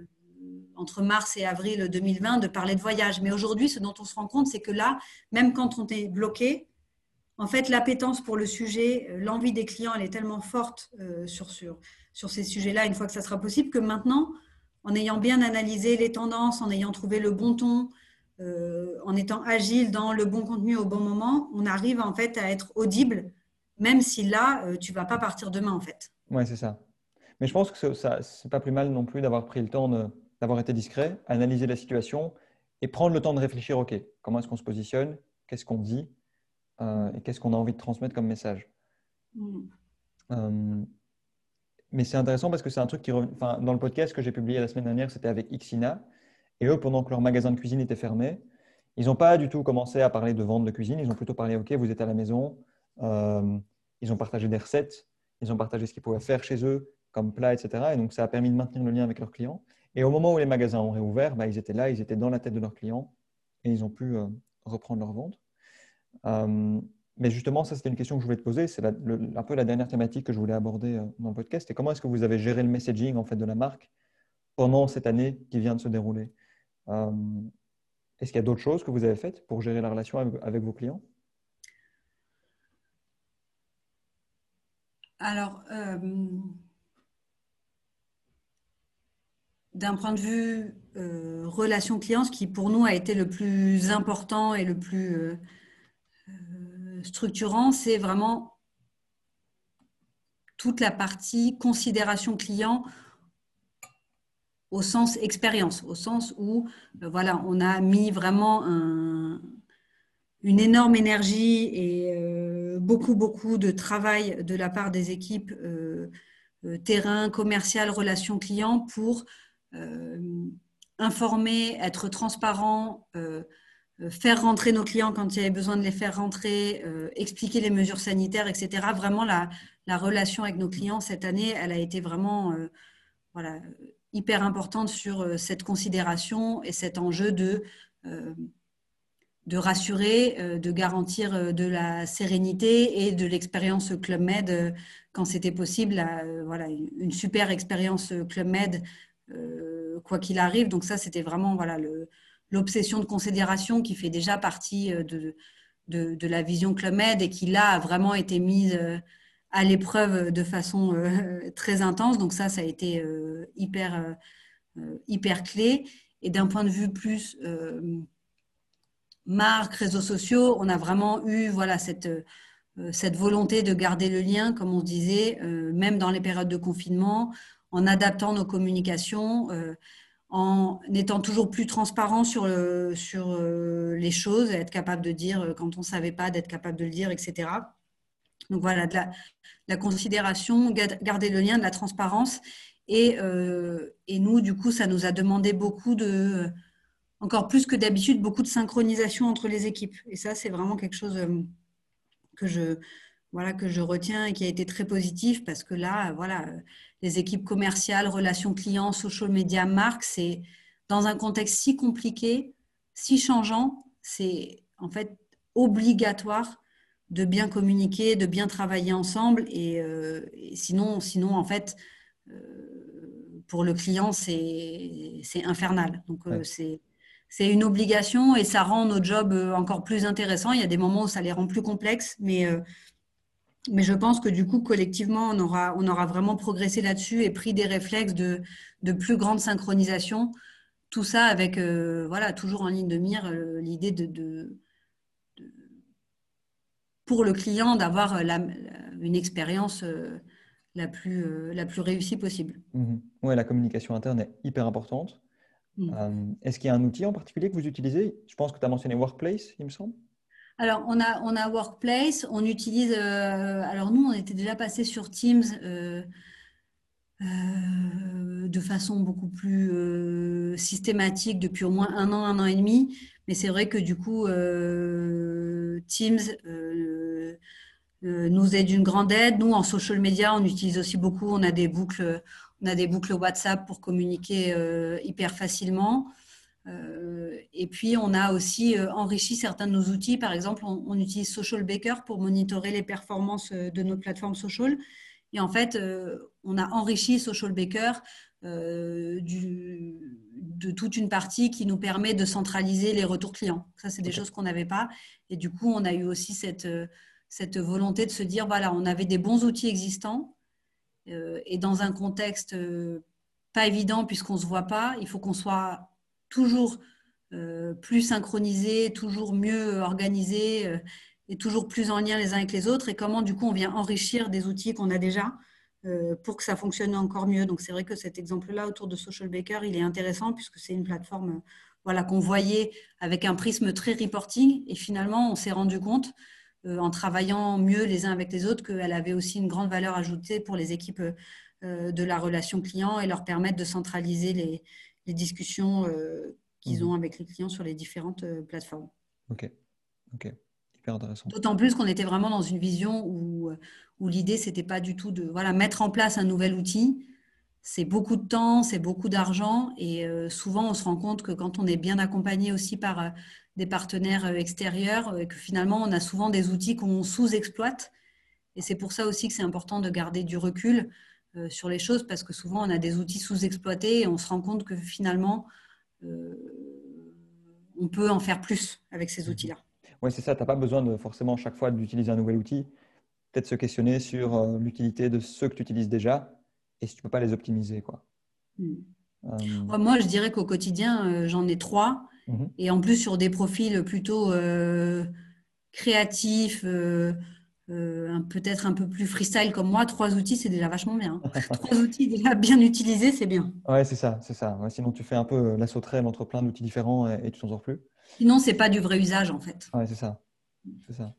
entre mars et avril 2020 de parler de voyage. Mais aujourd'hui, ce dont on se rend compte, c'est que là, même quand on est bloqué, en fait, l'appétence pour le sujet, euh, l'envie des clients, elle est tellement forte sur, sur, ces sujets-là, une fois que ça sera possible, que maintenant, en ayant bien analysé les tendances, en ayant trouvé le bon ton, en étant agile dans le bon contenu au bon moment, on arrive en fait à être audible même si là, euh, tu vas pas partir demain, en fait. Oui, c'est ça. Mais je pense que ce n'est pas plus mal non plus d'avoir pris le temps d'avoir été discret, analyser la situation et prendre le temps de réfléchir, OK, comment est-ce qu'on se positionne, qu'est-ce qu'on dit euh, et qu'est-ce qu'on a envie de transmettre comme message. Mm. Euh, mais c'est intéressant parce que c'est un truc qui revient. Enfin, dans le podcast que j'ai publié la semaine dernière, c'était avec Xina. Et eux, pendant que leur magasin de cuisine était fermé, ils n'ont pas du tout commencé à parler de vente de cuisine. Ils ont plutôt parlé, OK, vous êtes à la maison, euh, ils ont partagé des recettes, ils ont partagé ce qu'ils pouvaient faire chez eux comme plat, etc. Et donc, ça a permis de maintenir le lien avec leurs clients. Et au moment où les magasins ont réouvert, bah, ils étaient là, ils étaient dans la tête de leurs clients et ils ont pu euh, reprendre leur vente. Euh, mais justement, ça, c'était une question que je voulais te poser. C'est un peu la dernière thématique que je voulais aborder dans le podcast. Et comment est-ce que vous avez géré le messaging en fait, de la marque pendant cette année qui vient de se dérouler? Est-ce qu'il y a d'autres choses que vous avez faites pour gérer la relation avec vos clients? Alors, euh, d'un point de vue euh, relation client, ce qui pour nous a été le plus important et le plus euh, structurant, c'est vraiment toute la partie considération client au sens expérience, au sens où voilà, on a mis vraiment une énorme énergie et beaucoup, beaucoup de travail de la part des équipes euh, euh, terrain, commercial, relations clients pour euh, informer, être transparent, faire rentrer nos clients quand il y avait besoin de les faire rentrer, expliquer les mesures sanitaires, etc. Vraiment, la, la, relation avec nos clients cette année, elle a été vraiment voilà, hyper importante sur cette considération et cet enjeu de de rassurer, euh, de garantir euh, de la sérénité et de l'expérience Club Med euh, quand c'était possible. Voilà, une super expérience Club Med, quoi qu'il arrive. Donc ça, c'était vraiment voilà l'obsession de considération qui fait déjà partie de, de, la vision Club et qui là a vraiment été mise à l'épreuve de façon très intense. Donc ça, ça a été hyper, clé. Et d'un point de vue plus marques, réseaux sociaux, on a vraiment eu voilà, cette, euh, cette volonté de garder le lien, comme on disait, euh, même dans les périodes de confinement, en adaptant nos communications, euh, en étant toujours plus transparent sur, sur les choses, être capable de dire quand on ne savait pas, d'être capable de le dire, etc. Donc voilà, de la, considération, garder le lien, de la transparence. Et, et, nous, du coup, ça nous a demandé beaucoup de encore plus que d'habitude, beaucoup de synchronisation entre les équipes. Et ça, c'est vraiment quelque chose euh, que je, voilà, que je retiens et qui a été très positif parce que là, voilà, les équipes commerciales, relations clients, social media, marques, c'est dans un contexte si compliqué, si changeant, c'est en fait obligatoire de bien communiquer, de bien travailler ensemble. Et, euh, sinon, sinon, en fait, euh, pour le client, c'est infernal. Donc, c'est c'est une obligation et ça rend nos jobs euh, encore plus intéressants. Il y a des moments où ça les rend plus complexes, mais, euh, mais je pense que du coup, collectivement, on aura, on aura vraiment progressé là-dessus et pris des réflexes de, de plus grande synchronisation. Tout ça avec, euh, voilà, toujours en ligne de mire, l'idée de, de, pour le client d'avoir une expérience la, plus, la plus réussie possible. Mmh oui, la communication interne est hyper importante. Mm. Euh, est-ce qu'il y a un outil en particulier que vous utilisez? Je pense que tu as mentionné Workplace, il me semble. Alors, on a, on a Workplace, on utilise. Euh, alors, nous, on était déjà passé sur Teams. Euh, de façon beaucoup plus systématique depuis au moins un an, un an et demi. Mais c'est vrai que du coup, Teams nous est d'une grande aide. Nous, en social media, on utilise aussi beaucoup. On a des boucles, on a des boucles WhatsApp pour communiquer hyper facilement. Euh, et puis, on a aussi euh, enrichi certains de nos outils. Par exemple, on, utilise Social Baker pour monitorer les performances euh, de notre plateforme social. Et en fait, on a enrichi Social Baker du, de toute une partie qui nous permet de centraliser les retours clients. Ça, c'est des choses qu'on n'avait pas. Et du coup, on a eu aussi cette, cette volonté de se dire, voilà, on avait des bons outils existants. et dans un contexte pas évident puisqu'on ne se voit pas, il faut qu'on soit toujours euh, plus synchronisé, toujours mieux organisé euh, et toujours plus en lien les uns avec les autres et comment du coup on vient enrichir des outils qu'on a déjà euh, pour que ça fonctionne encore mieux. Donc c'est vrai que cet exemple-là autour de Social Baker, il est intéressant puisque c'est une plateforme voilà, qu'on voyait avec un prisme très reporting et finalement on s'est rendu compte en travaillant mieux les uns avec les autres qu'elle avait aussi une grande valeur ajoutée pour les équipes de la relation client et leur permettre de centraliser les, les discussions euh, qu'ils ont mhm. avec les clients sur les différentes euh, plateformes. Ok, ok, hyper intéressant. D'autant plus qu'on était vraiment dans une vision où, euh, où l'idée, c'était pas du tout de voilà, mettre en place un nouvel outil. C'est beaucoup de temps, c'est beaucoup d'argent et souvent on se rend compte que quand on est bien accompagné aussi par des partenaires extérieurs, que finalement on a souvent des outils qu'on sous-exploite. Et c'est pour ça aussi que c'est important de garder du recul sur les choses parce que souvent on a des outils sous-exploités et on se rend compte que finalement euh, on peut en faire plus avec ces mhm. outils-là. Oui, c'est ça. Tu n'as pas besoin de forcément chaque fois d'utiliser un nouvel outil. Peut-être se questionner sur euh, l'utilité de ceux que tu utilises déjà et si tu ne peux pas les optimiser. Quoi. Hmm. Moi, je dirais qu'au quotidien, j'en ai trois. Mhm. Et en plus, sur des profils plutôt créatifs, euh, peut-être un peu plus freestyle comme moi, trois outils, c'est déjà vachement bien. trois outils déjà bien utilisés, c'est bien. Ouais, c'est ça, c'est ça. sinon, tu fais un peu euh, la sauterelle entre plein d'outils différents et, tu t'en sors plus. Sinon, c'est pas du vrai usage en fait. Ouais, c'est ça. C'est ça.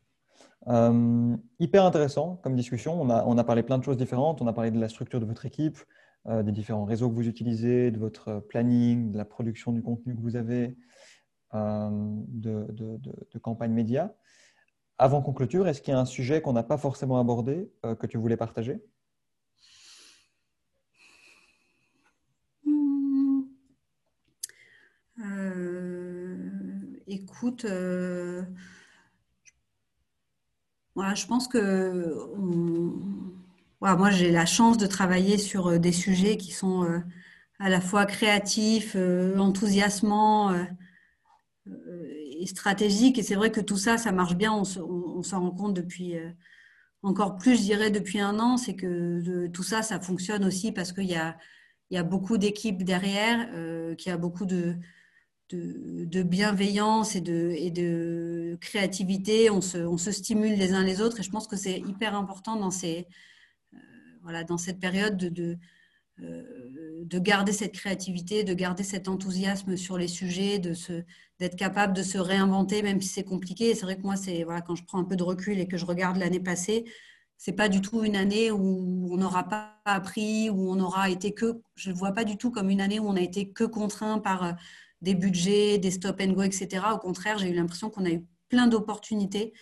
Euh, hyper intéressant comme discussion. On a, on a parlé plein de choses différentes. On a parlé de la structure de votre équipe, des différents réseaux que vous utilisez, de votre planning, de la production du contenu que vous avez, de, de, de, campagne média. Avant qu'on clôture, est-ce qu'il y a un sujet qu'on n'a pas forcément abordé euh, que tu voulais partager? Euh, Écoute, euh, je pense que moi j'ai la chance de travailler sur des sujets qui sont à la fois créatifs, enthousiasmants stratégique. Et c'est vrai que tout ça, ça marche bien. On, s'en rend compte depuis euh, encore plus, je dirais, depuis un an. C'est que tout ça, ça fonctionne aussi parce qu'il y a, beaucoup d'équipes derrière, euh, qu'il y a beaucoup de, bienveillance et de, créativité. On se, on stimule les uns les autres. Et je pense que c'est hyper important dans, euh, cette période de de garder cette créativité, de garder cet enthousiasme sur les sujets, de d'être capable de se réinventer, même si c'est compliqué. C'est vrai que moi, c'est voilà, quand je prends un peu de recul et que je regarde l'année passée, c'est pas du tout une année où on n'aura pas appris, où on aura été que, je ne vois pas du tout comme une année où on a été que contraint par euh, des budgets, des stop and go, etc. Au contraire, j'ai eu l'impression qu'on a eu plein d'opportunités,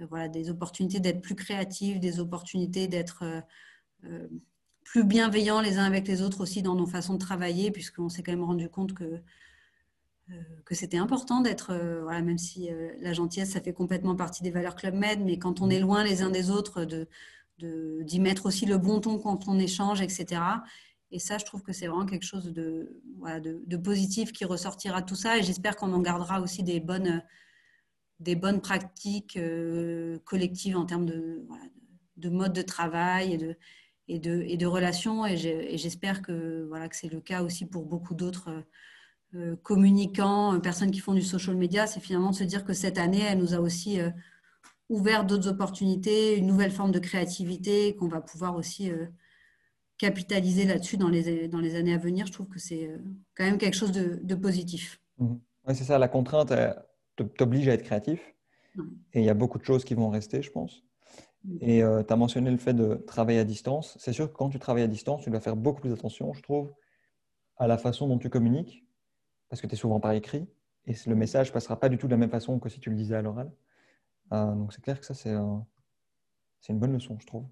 euh, voilà, des opportunités d'être plus créatifs, des opportunités d'être plus bienveillants les uns avec les autres aussi dans nos façons de travailler, puisqu'on s'est quand même rendu compte que, euh, que c'était important d'être, euh, voilà, même si euh, la gentillesse, ça fait complètement partie des valeurs Club Med, mais quand on est loin les uns des autres, de, d'y mettre aussi le bon ton quand on échange, etc. Et ça, je trouve que c'est vraiment quelque chose de, voilà, de, positif qui ressortira de tout ça. Et j'espère qu'on en gardera aussi des bonnes, des bonnes pratiques collectives en termes de, voilà, de, mode de travail et de, et de, et de relations. Et j'espère que, voilà, que c'est le cas aussi pour beaucoup d'autres euh, communicants, euh, personnes qui font du social media. C'est finalement de se dire que cette année, elle nous a aussi euh, ouvert d'autres opportunités, une nouvelle forme de créativité, qu'on va pouvoir aussi capitaliser là-dessus dans les, dans les années à venir. Je trouve que c'est quand même quelque chose de, de positif. Mmh. c'est ça, la contrainte t'oblige à être créatif. Et il y a beaucoup de choses qui vont rester, je pense. Et euh, tu as mentionné le fait de travailler à distance. C'est sûr que quand tu travailles à distance, tu dois faire beaucoup plus attention, je trouve, à la façon dont tu communiques, parce que tu es souvent par écrit, et le message passera pas du tout de la même façon que si tu le disais à l'oral. Euh, donc c'est clair que ça, c'est une bonne leçon, je trouve.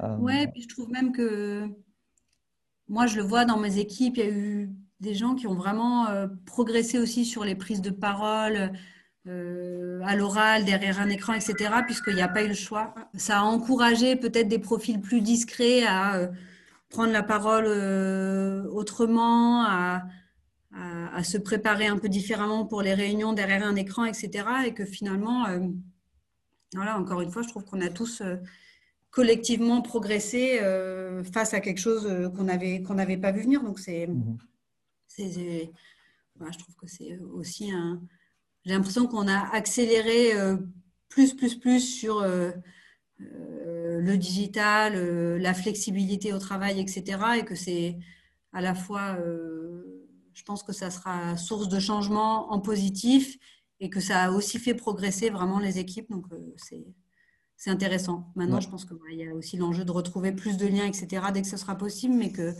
Euh, ouais, puis je trouve même que moi, je le vois dans mes équipes, il y a eu des gens qui ont vraiment progressé aussi sur les prises de parole, euh, à l'oral, derrière un écran, etc., puisqu'il n'y a pas eu le choix. Ça a encouragé peut-être des profils plus discrets à euh, prendre la parole euh, autrement, à, se préparer un peu différemment pour les réunions derrière un écran, etc. Et que finalement, voilà, encore une fois, je trouve qu'on a tous collectivement progressé face à quelque chose qu'on n'avait qu'on n'avait pas vu venir. Donc, c'est, mmh je trouve que c'est aussi un j'ai l'impression qu'on a accéléré euh, plus, plus, plus sur euh, euh, le digital, la flexibilité au travail, etc. Et que c'est à la fois, je pense que ça sera source de changement en positif et que ça a aussi fait progresser vraiment les équipes. Donc, c'est intéressant. Maintenant, je pense qu'il bah, y a aussi l'enjeu de retrouver plus de liens, etc., dès que ce sera possible, mais que,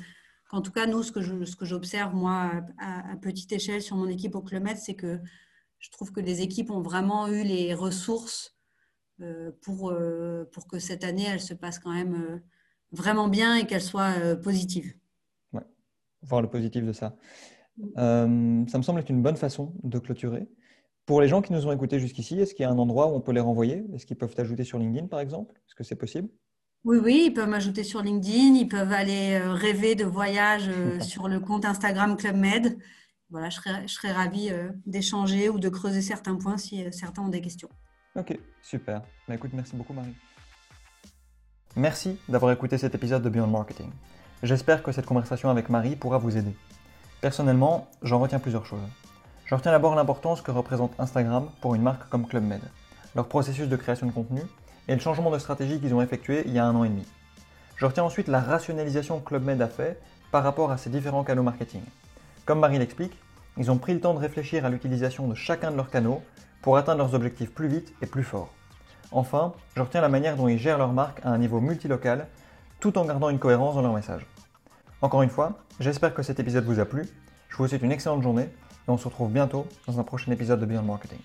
qu'en tout cas, nous, ce que, j'observe, moi, à, petite échelle sur mon équipe au Club c'est que je trouve que les équipes ont vraiment eu les ressources euh, pour, euh, pour que cette année, elle se passe quand même euh, vraiment bien et qu'elle soit positive. Ouais, voir le positif de ça. ça me semble être une bonne façon de clôturer. Pour les gens qui nous ont écoutés jusqu'ici, est-ce qu'il y a un endroit où on peut les renvoyer? Est-ce qu'ils peuvent t'ajouter sur LinkedIn, par exemple? Est-ce que c'est possible? Oui, oui, ils peuvent m'ajouter sur LinkedIn, ils peuvent aller rêver de voyage sur le compte Instagram Club Med voilà, je serais, je ravie euh, d'échanger ou de creuser certains points si euh, certains ont des questions. Ok, super. Bah, écoute, merci beaucoup Marie. Merci d'avoir écouté cet épisode de Beyond Marketing. J'espère que cette conversation avec Marie pourra vous aider. Personnellement, j'en retiens plusieurs choses. Je retiens d'abord l'importance que représente Instagram pour une marque comme Club Med, leur processus de création de contenu et le changement de stratégie qu'ils ont effectué il y a un an et demi. Je retiens ensuite la rationalisation que Club Med a fait par rapport à ses différents canaux marketing. Comme Marie l'explique, ils ont pris le temps de réfléchir à l'utilisation de chacun de leurs canaux pour atteindre leurs objectifs plus vite et plus fort. Enfin, je retiens la manière dont ils gèrent leur marque à un niveau multilocal, tout en gardant une cohérence dans leur message. Encore une fois, j'espère que cet épisode vous a plu. Je vous souhaite une excellente journée et on se retrouve bientôt dans un prochain épisode de Beyond Marketing.